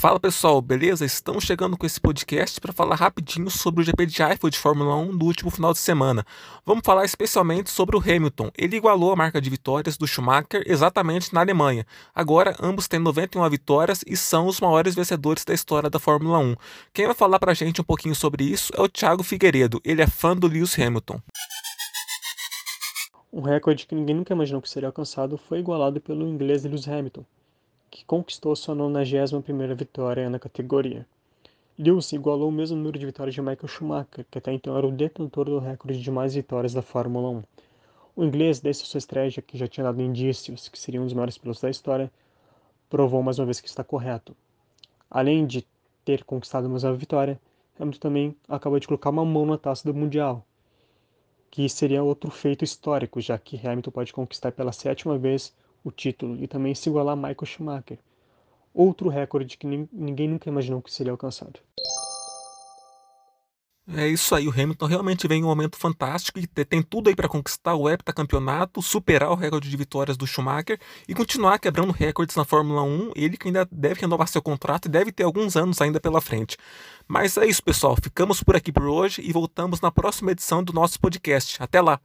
Fala pessoal, beleza? Estamos chegando com esse podcast para falar rapidinho sobre o GP de Eiffel de Fórmula 1 do último final de semana. Vamos falar especialmente sobre o Hamilton. Ele igualou a marca de vitórias do Schumacher exatamente na Alemanha. Agora, ambos têm 91 vitórias e são os maiores vencedores da história da Fórmula 1. Quem vai falar para a gente um pouquinho sobre isso é o Thiago Figueiredo. Ele é fã do Lewis Hamilton. Um recorde que ninguém nunca imaginou que seria alcançado foi igualado pelo inglês Lewis Hamilton que conquistou sua 91ª vitória na categoria. Lewis igualou o mesmo número de vitórias de Michael Schumacher, que até então era o detentor do recorde de mais vitórias da Fórmula 1. O inglês, desde sua estreia, que já tinha dado indícios que seria um dos maiores pilotos da história, provou mais uma vez que está correto. Além de ter conquistado mais uma vitória, Hamilton também acabou de colocar uma mão na taça do Mundial, que seria outro feito histórico, já que Hamilton pode conquistar pela sétima vez o título e também se igualar a Michael Schumacher, outro recorde que ninguém nunca imaginou que seria alcançado. É isso aí, o Hamilton realmente vem em um momento fantástico e tem tudo aí para conquistar o heptacampeonato, superar o recorde de vitórias do Schumacher e continuar quebrando recordes na Fórmula 1. Ele que ainda deve renovar seu contrato e deve ter alguns anos ainda pela frente. Mas é isso, pessoal. Ficamos por aqui por hoje e voltamos na próxima edição do nosso podcast. Até lá!